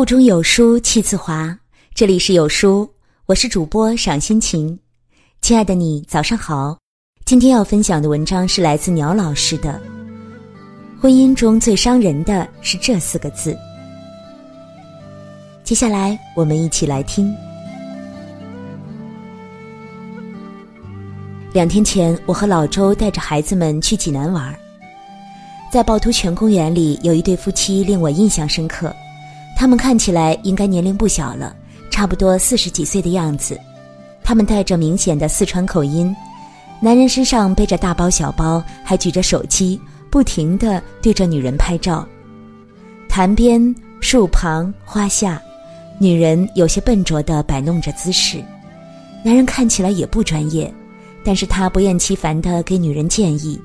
腹中有书气自华，这里是有书，我是主播赏心情。亲爱的你，早上好。今天要分享的文章是来自鸟老师的。婚姻中最伤人的是这四个字。接下来我们一起来听。两天前，我和老周带着孩子们去济南玩，在趵突泉公园里，有一对夫妻令我印象深刻。他们看起来应该年龄不小了，差不多四十几岁的样子。他们带着明显的四川口音，男人身上背着大包小包，还举着手机，不停地对着女人拍照。潭边、树旁、花下，女人有些笨拙地摆弄着姿势，男人看起来也不专业，但是他不厌其烦地给女人建议：“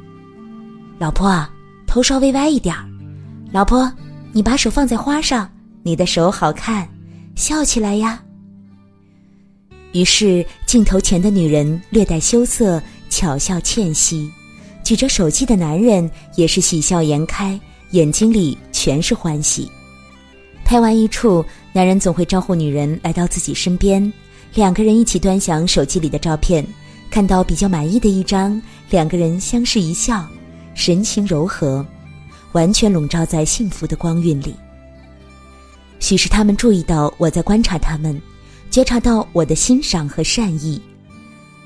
老婆，头稍微歪一点儿。老婆，你把手放在花上。”你的手好看，笑起来呀。于是镜头前的女人略带羞涩，巧笑倩兮；举着手机的男人也是喜笑颜开，眼睛里全是欢喜。拍完一处，男人总会招呼女人来到自己身边，两个人一起端详手机里的照片，看到比较满意的一张，两个人相视一笑，神情柔和，完全笼罩在幸福的光晕里。许是他们注意到我在观察他们，觉察到我的欣赏和善意。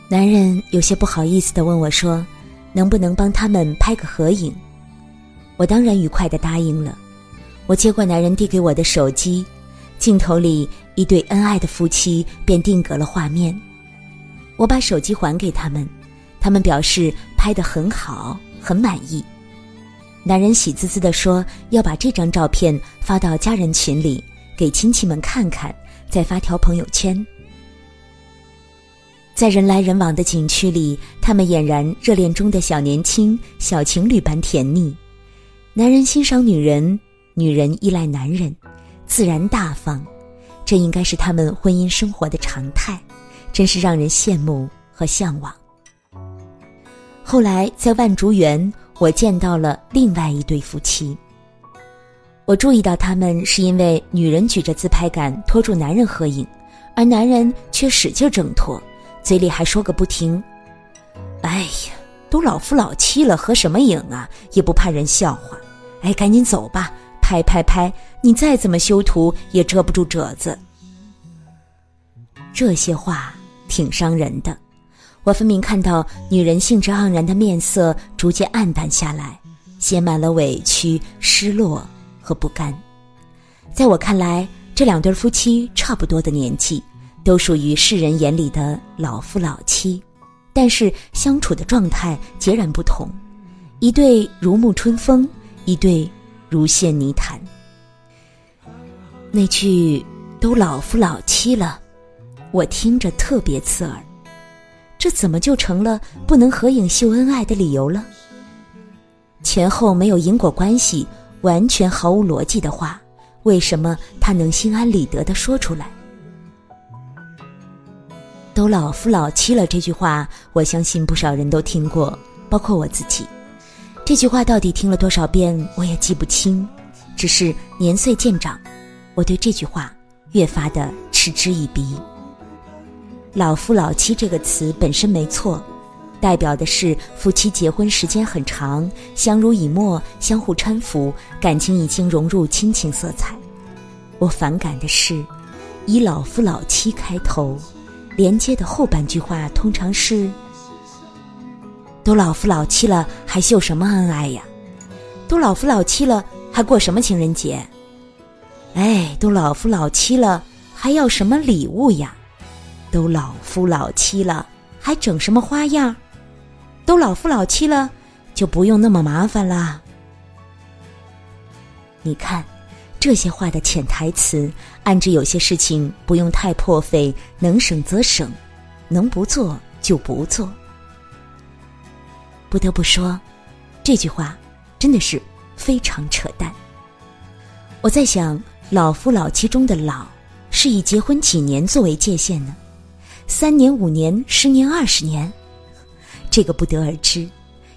男人有些不好意思地问我说：“能不能帮他们拍个合影？”我当然愉快地答应了。我接过男人递给我的手机，镜头里一对恩爱的夫妻便定格了画面。我把手机还给他们，他们表示拍得很好，很满意。男人喜滋滋地说：“要把这张照片发到家人群里，给亲戚们看看，再发条朋友圈。”在人来人往的景区里，他们俨然热恋中的小年轻、小情侣般甜蜜。男人欣赏女人，女人依赖男人，自然大方，这应该是他们婚姻生活的常态，真是让人羡慕和向往。后来在万竹园。我见到了另外一对夫妻。我注意到他们是因为女人举着自拍杆拖住男人合影，而男人却使劲挣脱，嘴里还说个不停。哎呀，都老夫老妻了，合什么影啊？也不怕人笑话。哎，赶紧走吧，拍拍拍！你再怎么修图也遮不住褶子。这些话挺伤人的。我分明看到女人兴致盎然的面色逐渐暗淡下来，写满了委屈、失落和不甘。在我看来，这两对夫妻差不多的年纪，都属于世人眼里的老夫老妻，但是相处的状态截然不同。一对如沐春风，一对如陷泥潭。那句“都老夫老妻了”，我听着特别刺耳。这怎么就成了不能合影秀恩爱的理由了？前后没有因果关系，完全毫无逻辑的话，为什么他能心安理得的说出来？都老夫老妻了，这句话我相信不少人都听过，包括我自己。这句话到底听了多少遍，我也记不清。只是年岁渐长，我对这句话越发的嗤之以鼻。老夫老妻这个词本身没错，代表的是夫妻结婚时间很长，相濡以沫，相互搀扶，感情已经融入亲情色彩。我反感的是，以老夫老妻开头，连接的后半句话通常是：都老夫老妻了，还秀什么恩爱呀？都老夫老妻了，还过什么情人节？哎，都老夫老妻了，还要什么礼物呀？都老夫老妻了，还整什么花样？都老夫老妻了，就不用那么麻烦啦。你看，这些话的潜台词，暗指有些事情不用太破费，能省则省，能不做就不做。不得不说，这句话真的是非常扯淡。我在想，老夫老妻中的“老”，是以结婚几年作为界限呢？三年、五年、十年、二十年，这个不得而知。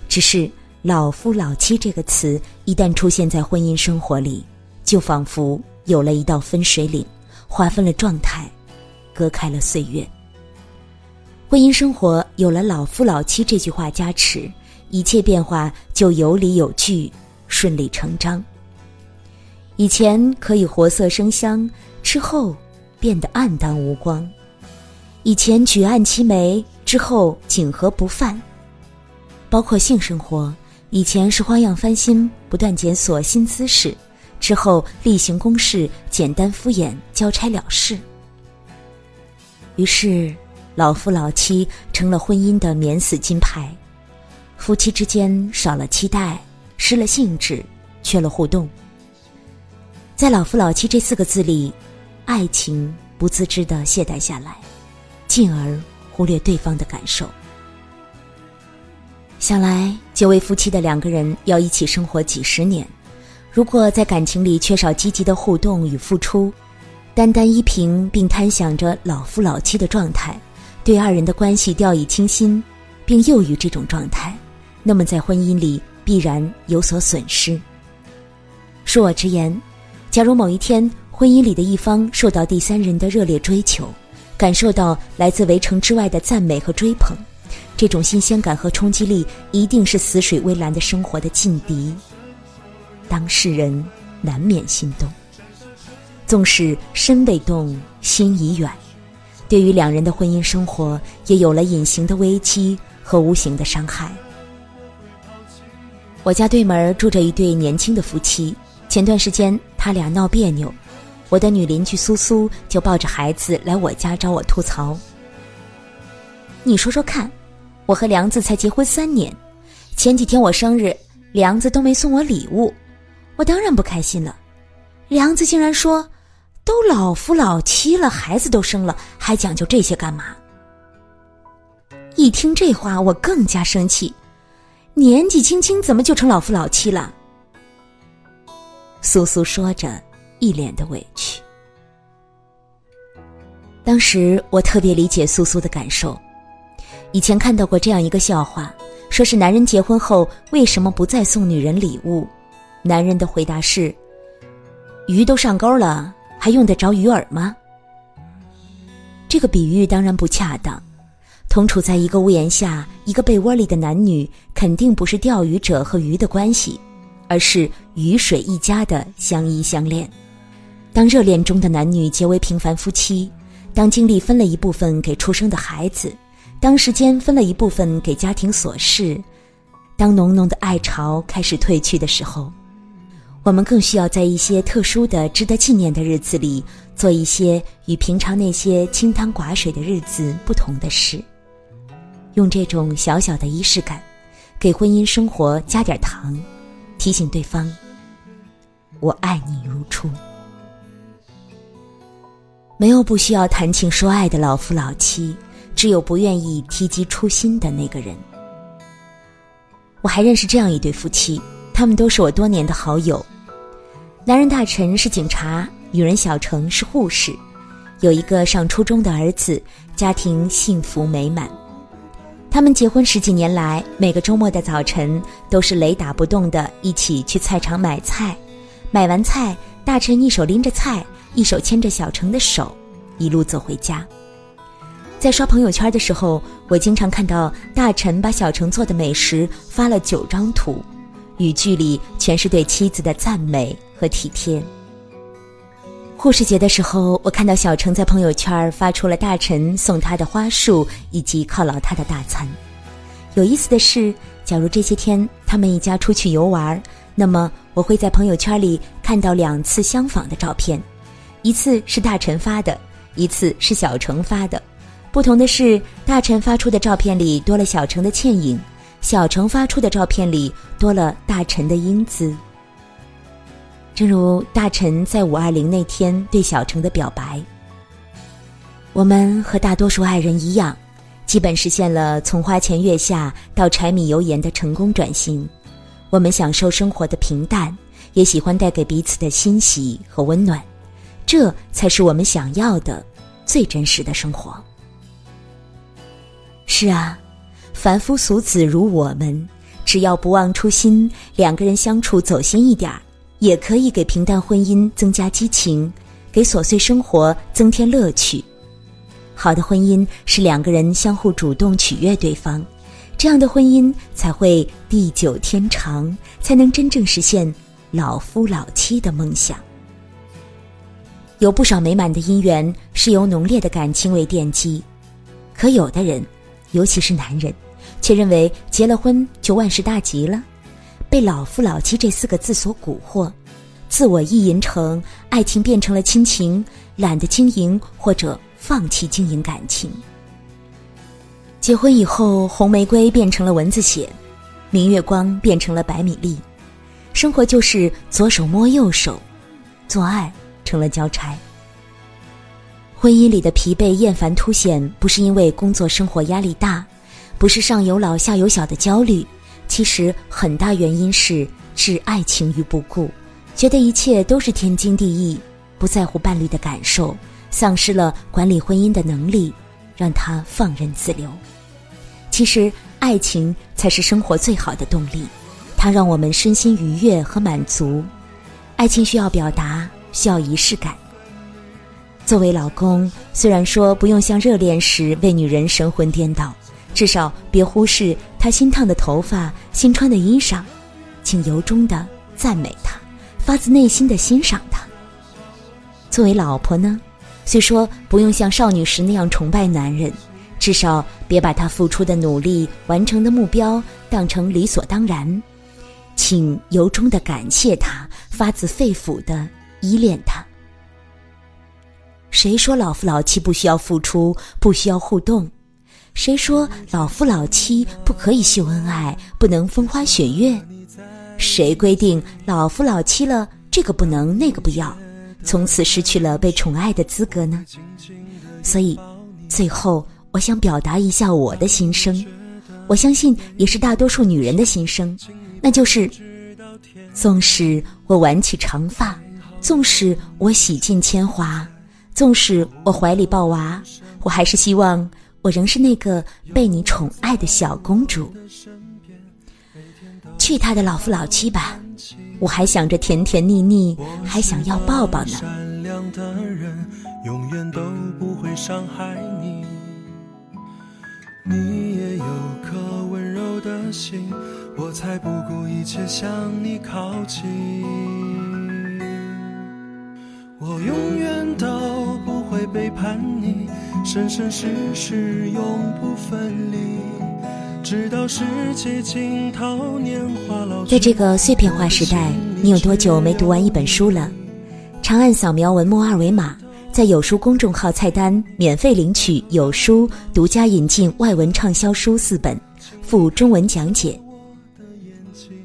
只是“老夫老妻”这个词一旦出现在婚姻生活里，就仿佛有了一道分水岭，划分了状态，隔开了岁月。婚姻生活有了“老夫老妻”这句话加持，一切变化就有理有据，顺理成章。以前可以活色生香，之后变得暗淡无光；以前举案齐眉，之后锦和不犯。包括性生活，以前是花样翻新，不断检索新姿势，之后例行公事，简单敷衍，交差了事。于是。老夫老妻成了婚姻的免死金牌，夫妻之间少了期待，失了兴致，缺了互动。在“老夫老妻”这四个字里，爱情不自知的懈怠下来，进而忽略对方的感受。想来，久为夫妻的两个人要一起生活几十年，如果在感情里缺少积极的互动与付出，单单依凭并贪想着老夫老妻的状态。对二人的关系掉以轻心，并囿于这种状态，那么在婚姻里必然有所损失。恕我直言，假如某一天婚姻里的一方受到第三人的热烈追求，感受到来自围城之外的赞美和追捧，这种新鲜感和冲击力一定是死水微澜的生活的劲敌。当事人难免心动，纵使身未动，心已远。对于两人的婚姻生活，也有了隐形的危机和无形的伤害。我家对门住着一对年轻的夫妻，前段时间他俩闹别扭，我的女邻居苏苏就抱着孩子来我家找我吐槽。你说说看，我和梁子才结婚三年，前几天我生日，梁子都没送我礼物，我当然不开心了。梁子竟然说。都老夫老妻了，孩子都生了，还讲究这些干嘛？一听这话，我更加生气。年纪轻轻怎么就成老夫老妻了？苏苏说着，一脸的委屈。当时我特别理解苏苏的感受。以前看到过这样一个笑话，说是男人结婚后为什么不再送女人礼物？男人的回答是：鱼都上钩了。还用得着鱼饵吗？这个比喻当然不恰当。同处在一个屋檐下、一个被窝里的男女，肯定不是钓鱼者和鱼的关系，而是鱼水一家的相依相恋。当热恋中的男女结为平凡夫妻，当精力分了一部分给出生的孩子，当时间分了一部分给家庭琐事，当浓浓的爱潮开始褪去的时候。我们更需要在一些特殊的、值得纪念的日子里，做一些与平常那些清汤寡水的日子不同的事。用这种小小的仪式感，给婚姻生活加点糖，提醒对方：“我爱你如初。”没有不需要谈情说爱的老夫老妻，只有不愿意提及初心的那个人。我还认识这样一对夫妻，他们都是我多年的好友。男人大臣是警察，女人小程是护士，有一个上初中的儿子，家庭幸福美满。他们结婚十几年来，每个周末的早晨都是雷打不动的一起去菜场买菜。买完菜，大臣一手拎着菜，一手牵着小程的手，一路走回家。在刷朋友圈的时候，我经常看到大臣把小程做的美食发了九张图。语句里全是对妻子的赞美和体贴。护士节的时候，我看到小程在朋友圈发出了大臣送他的花束以及犒劳他的大餐。有意思的是，假如这些天他们一家出去游玩，那么我会在朋友圈里看到两次相仿的照片，一次是大臣发的，一次是小城发的。不同的是，大臣发出的照片里多了小城的倩影。小城发出的照片里多了大臣的英姿，正如大臣在五二零那天对小城的表白。我们和大多数爱人一样，基本实现了从花前月下到柴米油盐的成功转型。我们享受生活的平淡，也喜欢带给彼此的欣喜和温暖，这才是我们想要的最真实的生活。是啊。凡夫俗子如我们，只要不忘初心，两个人相处走心一点儿，也可以给平淡婚姻增加激情，给琐碎生活增添乐趣。好的婚姻是两个人相互主动取悦对方，这样的婚姻才会地久天长，才能真正实现老夫老妻的梦想。有不少美满的姻缘是由浓烈的感情为奠基，可有的人，尤其是男人，却认为结了婚就万事大吉了。被“老夫老妻”这四个字所蛊惑，自我意淫成爱情变成了亲情，懒得经营或者放弃经营感情。结婚以后，红玫瑰变成了蚊子血，明月光变成了白米粒，生活就是左手摸右手，做爱成了交差。婚姻里的疲惫厌烦凸显，不是因为工作生活压力大，不是上有老下有小的焦虑。其实很大原因是置爱情于不顾，觉得一切都是天经地义，不在乎伴侣的感受，丧失了管理婚姻的能力，让他放任自流。其实爱情才是生活最好的动力，它让我们身心愉悦和满足。爱情需要表达，需要仪式感。作为老公，虽然说不用像热恋时为女人神魂颠倒。至少别忽视她新烫的头发、新穿的衣裳，请由衷的赞美她，发自内心的欣赏她。作为老婆呢，虽说不用像少女时那样崇拜男人，至少别把他付出的努力、完成的目标当成理所当然，请由衷的感谢他，发自肺腑的依恋他。谁说老夫老妻不需要付出，不需要互动？谁说老夫老妻不可以秀恩爱，不能风花雪月？谁规定老夫老妻了，这个不能，那个不要，从此失去了被宠爱的资格呢？所以，最后我想表达一下我的心声，我相信也是大多数女人的心声，那就是：纵使我挽起长发，纵使我洗尽铅华，纵使我怀里抱娃，我还是希望。我仍是那个被你宠爱的小公主，去他的老夫老妻吧！我还想着甜甜蜜蜜，还想要抱抱呢。善良的人永远都不会伤害你，你也有颗温柔的心，我才不顾一切向你靠近。我永远都不会背叛你。生生世世永不分离，直到世界尽头，年华老。在这个碎片化时代，你有多久没读完一本书了？长按扫描文末二维码，在有书公众号菜单免费领取有书独家引进外文畅销书四本，附中文讲解。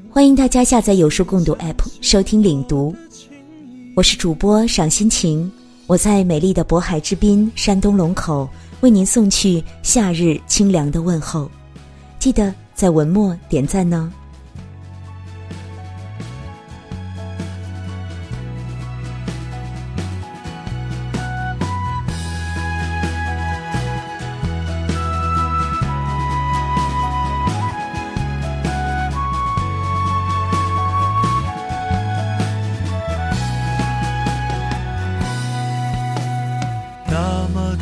欢迎大家下载有书共读 APP 收听领读。我是主播赏心情。我在美丽的渤海之滨，山东龙口，为您送去夏日清凉的问候。记得在文末点赞呢。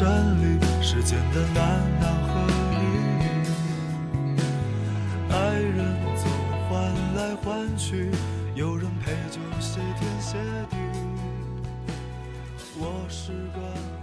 真理，世间的难难和易，爱人总换来换去，有人陪就谢天谢地。我是个。